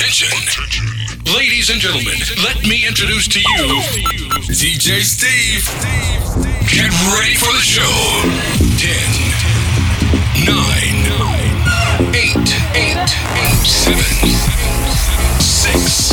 Attention. Ladies and gentlemen, let me introduce to you DJ Steve. Get ready for the show. 10, 9, 8, 8, 7, 6,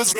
Cause